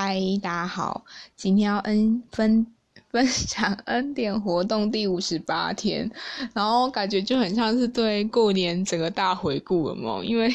嗨，大家好，今天要恩分分享恩典活动第五十八天，然后感觉就很像是对过年整个大回顾了嘛，因为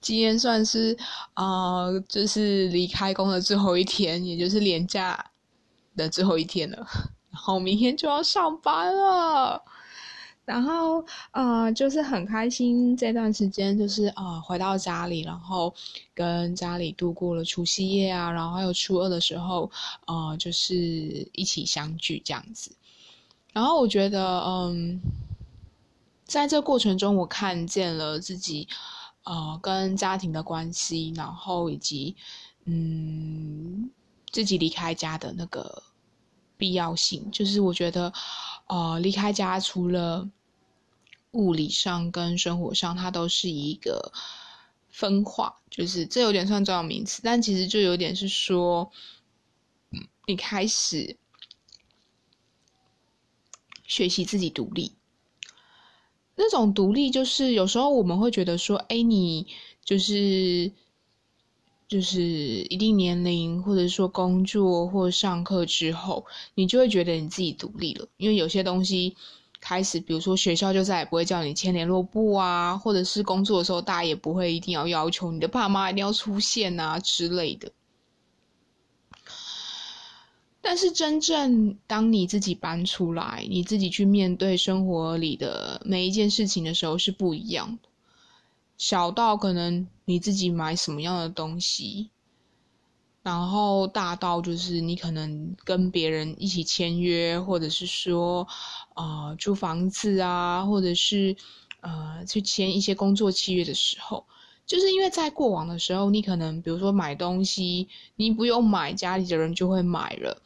今天算是啊，就是离开工的最后一天，也就是年假的最后一天了，然后明天就要上班了。然后，呃，就是很开心这段时间，就是呃回到家里，然后跟家里度过了除夕夜啊，然后还有初二的时候，呃，就是一起相聚这样子。然后我觉得，嗯，在这过程中，我看见了自己，呃，跟家庭的关系，然后以及，嗯，自己离开家的那个必要性。就是我觉得，呃，离开家除了物理上跟生活上，它都是一个分化，就是这有点算重要名词，但其实就有点是说，你开始学习自己独立。那种独立，就是有时候我们会觉得说，哎，你就是就是一定年龄，或者说工作或上课之后，你就会觉得你自己独立了，因为有些东西。开始，比如说学校就再也不会叫你签联络簿啊，或者是工作的时候，大家也不会一定要要求你的爸妈一定要出现啊之类的。但是真正当你自己搬出来，你自己去面对生活里的每一件事情的时候，是不一样的。小到可能你自己买什么样的东西。然后大到就是你可能跟别人一起签约，或者是说，呃，租房子啊，或者是呃去签一些工作契约的时候，就是因为在过往的时候，你可能比如说买东西，你不用买，家里的人就会买了。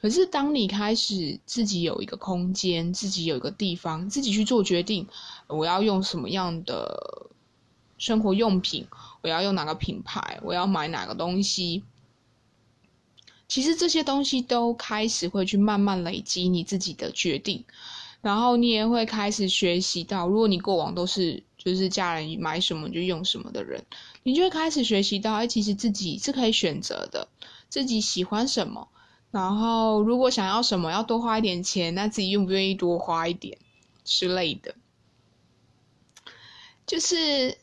可是当你开始自己有一个空间，自己有一个地方，自己去做决定，我要用什么样的生活用品，我要用哪个品牌，我要买哪个东西。其实这些东西都开始会去慢慢累积你自己的决定，然后你也会开始学习到，如果你过往都是就是家人买什么就用什么的人，你就会开始学习到，哎，其实自己是可以选择的，自己喜欢什么，然后如果想要什么要多花一点钱，那自己愿不愿意多花一点之类的，就是。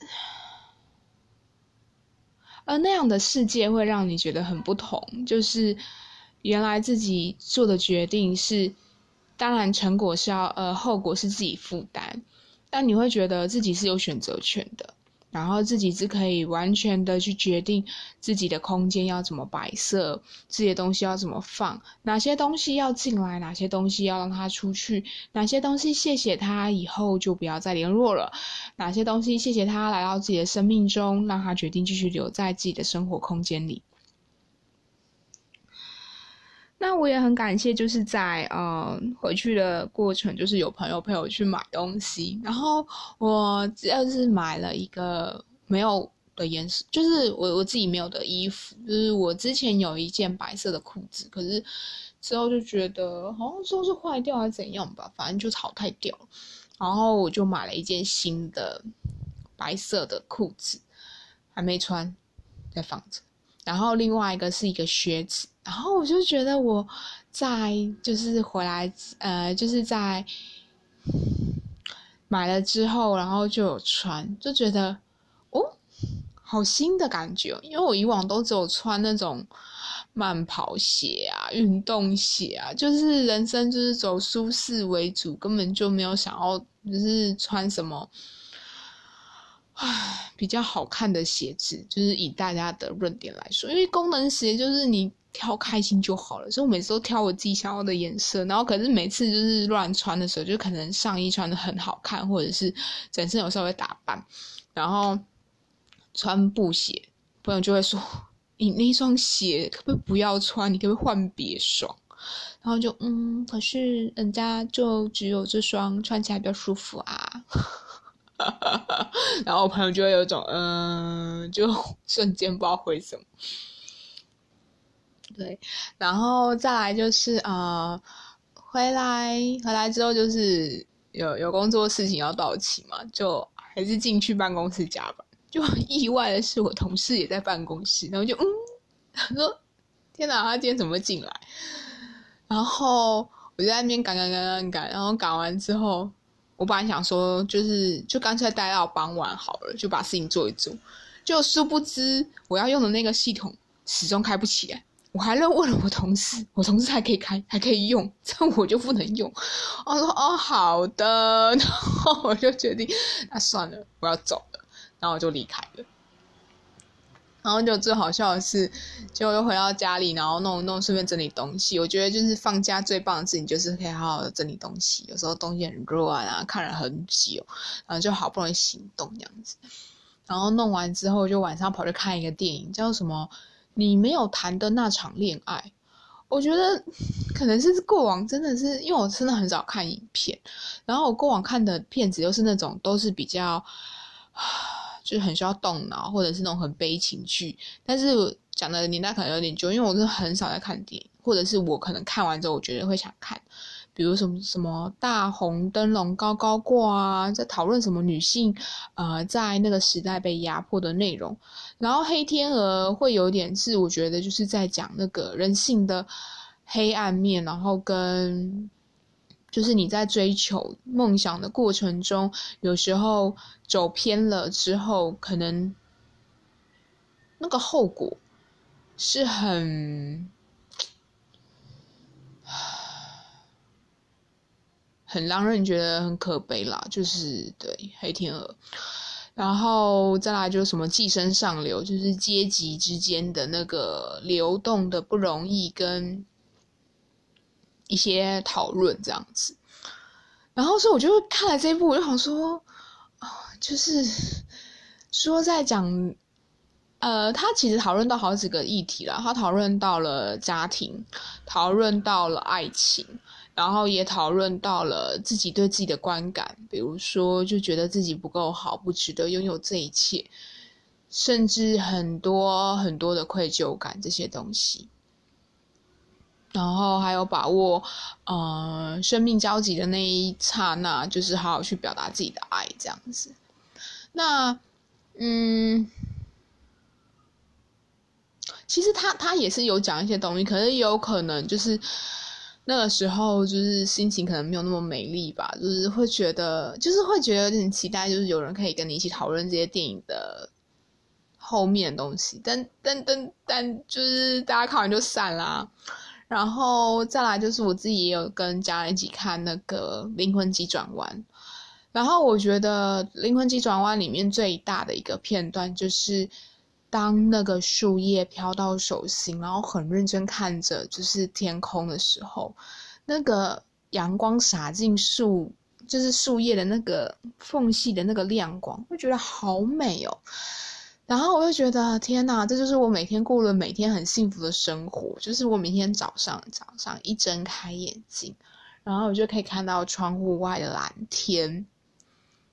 而那样的世界会让你觉得很不同，就是原来自己做的决定是，当然成果是要，呃，后果是自己负担，但你会觉得自己是有选择权的。然后自己是可以完全的去决定自己的空间要怎么摆设，自己的东西要怎么放，哪些东西要进来，哪些东西要让它出去，哪些东西谢谢他以后就不要再联络了，哪些东西谢谢他来到自己的生命中，让他决定继续留在自己的生活空间里。那我也很感谢，就是在呃回去的过程，就是有朋友陪我去买东西，然后我只要是买了一个没有的颜色，就是我我自己没有的衣服，就是我之前有一件白色的裤子，可是之后就觉得好像说是坏掉还是怎样吧，反正就淘汰掉了，然后我就买了一件新的白色的裤子，还没穿，在放着。然后另外一个是一个靴子，然后我就觉得我在就是回来呃就是在买了之后，然后就有穿，就觉得哦好新的感觉，因为我以往都只有穿那种慢跑鞋啊、运动鞋啊，就是人生就是走舒适为主，根本就没有想要就是穿什么。唉，比较好看的鞋子，就是以大家的论点来说，因为功能鞋就是你挑开心就好了，所以我每次都挑我自己想要的颜色。然后可是每次就是乱穿的时候，就可能上衣穿的很好看，或者是整身有稍微打扮，然后穿布鞋，朋友就会说：“你那双鞋可不可以不要穿？你可不可以换别双？”然后就嗯，可是人家就只有这双，穿起来比较舒服啊。然后我朋友就会有一种，嗯，就瞬间不知道回什么。对，然后再来就是呃，回来回来之后就是有有工作事情要到期嘛，就还是进去办公室加班。就很意外的是，我同事也在办公室，然后就嗯，他说天哪，他今天怎么进来？然后我就在那边赶赶赶赶赶，然后赶完之后，我本来想说，就是就干脆待到傍晚好了，就把事情做一做。就殊不知，我要用的那个系统始终开不起来。我还问问了我同事，我同事还可以开，还可以用，这我就不能用。我说哦，好的，然后我就决定，那算了，我要走了，然后我就离开了。然后就最好笑的是，就又回到家里，然后弄弄，顺便整理东西。我觉得就是放假最棒的事情，就是可以好好的整理东西。有时候东西很乱啊，看了很久，然后就好不容易行动这样子。然后弄完之后，就晚上跑去看一个电影，叫什么？你没有谈的那场恋爱，我觉得 可能是过往真的是因为我真的很少看影片，然后我过往看的片子又是那种都是比较，就是很需要动脑或者是那种很悲情剧，但是讲的年代可能有点久，因为我是很少在看电影，或者是我可能看完之后我觉得会想看。比如什么什么大红灯笼高高挂啊，在讨论什么女性，呃，在那个时代被压迫的内容。然后黑天鹅会有点是我觉得就是在讲那个人性的黑暗面，然后跟就是你在追求梦想的过程中，有时候走偏了之后，可能那个后果是很。很让人觉得很可悲啦，就是对黑天鹅，然后再来就是什么寄生上流，就是阶级之间的那个流动的不容易，跟一些讨论这样子。然后所以我就看了这一部，我就想说，就是说在讲，呃，他其实讨论到好几个议题了，他讨论到了家庭，讨论到了爱情。然后也讨论到了自己对自己的观感，比如说就觉得自己不够好，不值得拥有这一切，甚至很多很多的愧疚感这些东西。然后还有把握，呃，生命交集的那一刹那，就是好好去表达自己的爱，这样子。那，嗯，其实他他也是有讲一些东西，可是也有可能就是。那个时候就是心情可能没有那么美丽吧，就是会觉得，就是会觉得有点期待，就是有人可以跟你一起讨论这些电影的后面的东西。但但但但就是大家看完就散啦。然后再来就是我自己也有跟家人一起看那个《灵魂急转弯》，然后我觉得《灵魂急转弯》里面最大的一个片段就是。当那个树叶飘到手心，然后很认真看着就是天空的时候，那个阳光洒进树，就是树叶的那个缝隙的那个亮光，会觉得好美哦。然后我就觉得天哪，这就是我每天过了每天很幸福的生活，就是我每天早上早上一睁开眼睛，然后我就可以看到窗户外的蓝天。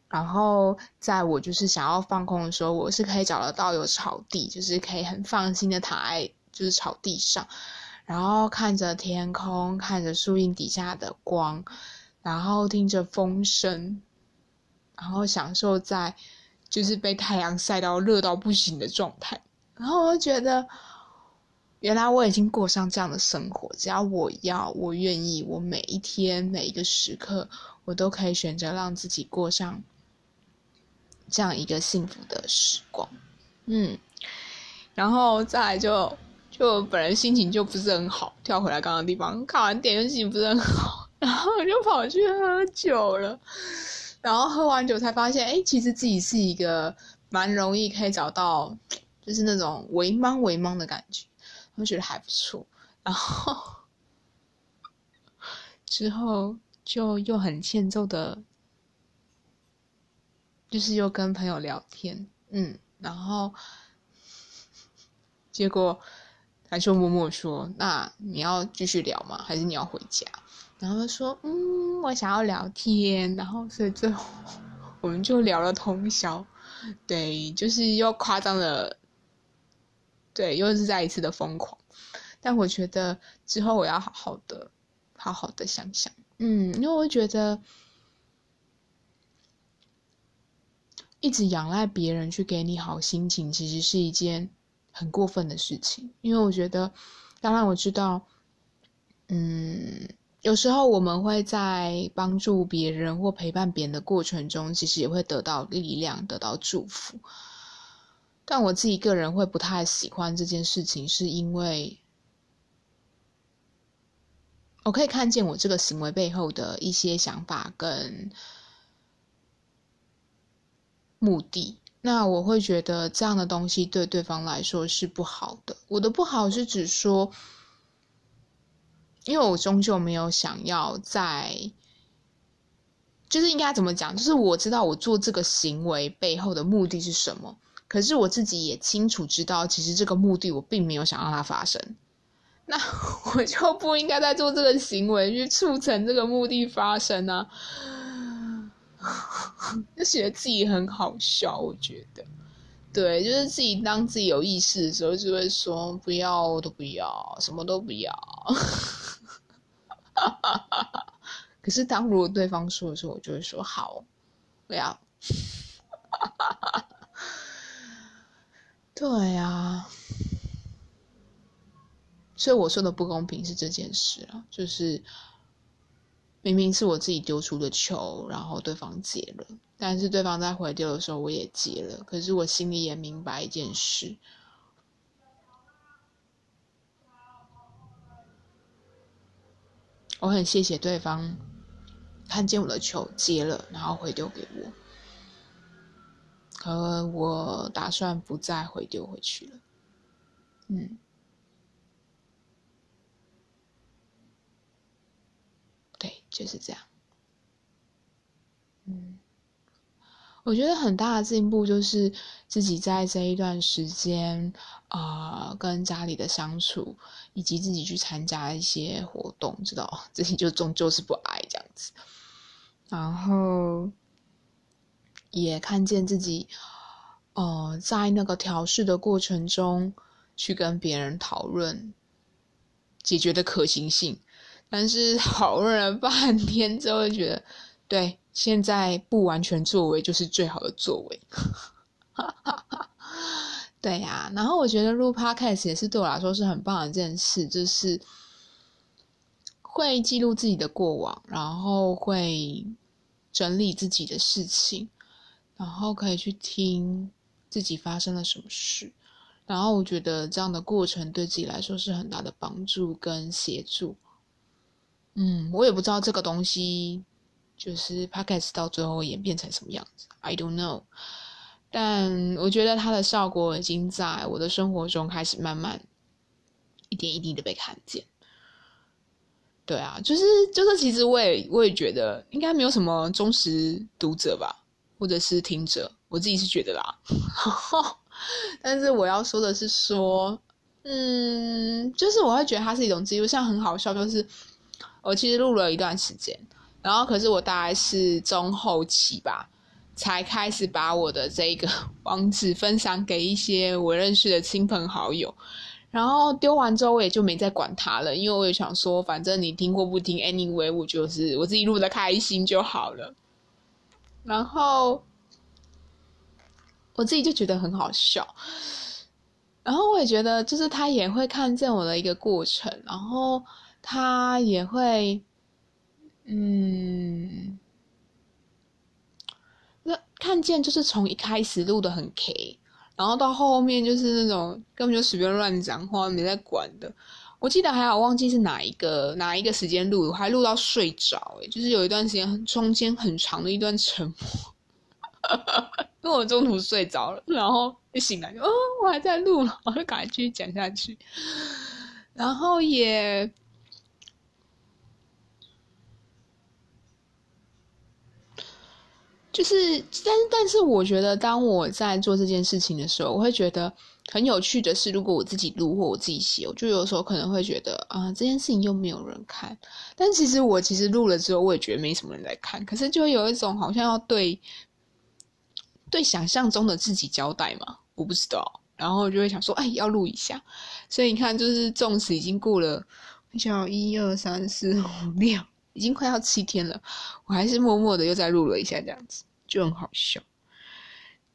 然后，在我就是想要放空的时候，我是可以找得到有草地，就是可以很放心的躺在就是草地上，然后看着天空，看着树荫底下的光，然后听着风声，然后享受在就是被太阳晒到热到不行的状态。然后我就觉得，原来我已经过上这样的生活，只要我要，我愿意，我每一天每一个时刻，我都可以选择让自己过上。这样一个幸福的时光，嗯，然后再就就本人心情就不是很好，跳回来刚刚地方，看完电影心情不是很好，然后就跑去喝酒了，然后喝完酒才发现，哎，其实自己是一个蛮容易可以找到，就是那种微茫微茫的感觉，我觉得还不错，然后之后就又很欠揍的。就是又跟朋友聊天，嗯，然后结果他就默默说：“那你要继续聊吗？还是你要回家？”然后他说：“嗯，我想要聊天。”然后所以最后我们就聊了通宵，对，就是又夸张了，对，又是再一次的疯狂。但我觉得之后我要好好的、好好的想想，嗯，因为我觉得。一直仰赖别人去给你好心情，其实是一件很过分的事情。因为我觉得当然我知道，嗯，有时候我们会在帮助别人或陪伴别人的过程中，其实也会得到力量，得到祝福。但我自己个人会不太喜欢这件事情，是因为我可以看见我这个行为背后的一些想法跟目的。那我会觉得这样的东西对对方来说是不好的。我的不好是指说，因为我终究没有想要在，就是应该怎么讲？就是我知道我做这个行为背后的目的是什么。可是我自己也清楚知道，其实这个目的我并没有想让它发生，那 我就不应该在做这个行为去促成这个目的发生啊！就觉得自己很好笑，我觉得，对，就是自己当自己有意识的时候，就会说不要都不要，什么都不要。可是当如果对方说的时候，我就会说好，不要。对呀，所以我说的不公平是这件事啊，就是明明是我自己丢出的球，然后对方接了，但是对方在回丢的时候我也接了，可是我心里也明白一件事，我很谢谢对方看见我的球接了，然后回丢给我。可我打算不再回丢回去了，嗯，对，就是这样，嗯，我觉得很大的进步就是自己在这一段时间啊，跟家里的相处，以及自己去参加一些活动，知道 自己就终究是不爱这样子，然后。也看见自己，呃，在那个调试的过程中，去跟别人讨论解决的可行性，但是讨论了半天之后，觉得对，现在不完全作为就是最好的作为。哈哈哈对呀，然后我觉得录 podcast 也是对我来说是很棒的一件事，就是会记录自己的过往，然后会整理自己的事情。然后可以去听自己发生了什么事，然后我觉得这样的过程对自己来说是很大的帮助跟协助。嗯，我也不知道这个东西就是 podcast 到最后演变成什么样子，I don't know。但我觉得它的效果已经在我的生活中开始慢慢一点一滴的被看见。对啊，就是就是，其实我也我也觉得应该没有什么忠实读者吧。或者是听者，我自己是觉得啦，但是我要说的是说，嗯，就是我会觉得它是一种记录，像很好笑，就是我其实录了一段时间，然后可是我大概是中后期吧，才开始把我的这个 网址分享给一些我认识的亲朋好友，然后丢完之后我也就没再管它了，因为我也想说，反正你听或不听，anyway，我就是我自己录的开心就好了。然后我自己就觉得很好笑，然后我也觉得，就是他也会看见我的一个过程，然后他也会，嗯，那看见就是从一开始录的很 K，然后到后面就是那种根本就随便乱讲话，没在管的。我记得还好，忘记是哪一个哪一个时间录，还录到睡着，哎，就是有一段时间中间很长的一段沉默，因为我中途睡着了，然后一醒来就，哦，我还在录，我就赶快继续讲下去，然后也，就是，但但是我觉得，当我在做这件事情的时候，我会觉得。很有趣的是，如果我自己录或我自己写，我就有时候可能会觉得啊，这件事情又没有人看。但其实我其实录了之后，我也觉得没什么人在看。可是就有一种好像要对对想象中的自己交代嘛，我不知道。然后就会想说，哎，要录一下。所以你看，就是纵使已经过了，叫一二三四五六，已经快要七天了，我还是默默的又在录了一下，这样子就很好笑。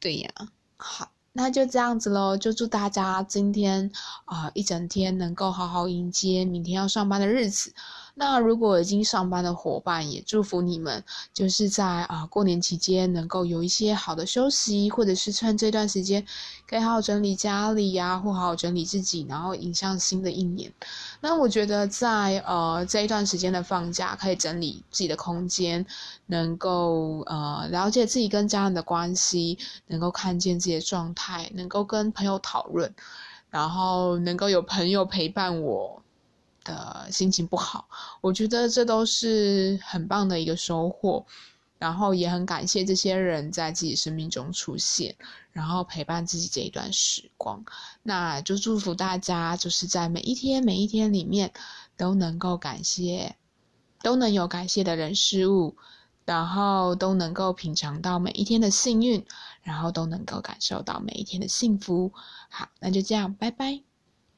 对呀，好。那就这样子喽，就祝大家今天啊一整天能够好好迎接明天要上班的日子。那如果已经上班的伙伴，也祝福你们，就是在啊过年期间能够有一些好的休息，或者是趁这段时间可以好好整理家里呀，或好好整理自己，然后迎向新的一年。那我觉得在呃这一段时间的放假，可以整理自己的空间，能够呃了解自己跟家人的关系，能够看见自己的状态，能够跟朋友讨论，然后能够有朋友陪伴我。的心情不好，我觉得这都是很棒的一个收获，然后也很感谢这些人在自己生命中出现，然后陪伴自己这一段时光。那就祝福大家，就是在每一天每一天里面都能够感谢，都能有感谢的人事物，然后都能够品尝到每一天的幸运，然后都能够感受到每一天的幸福。好，那就这样，拜拜。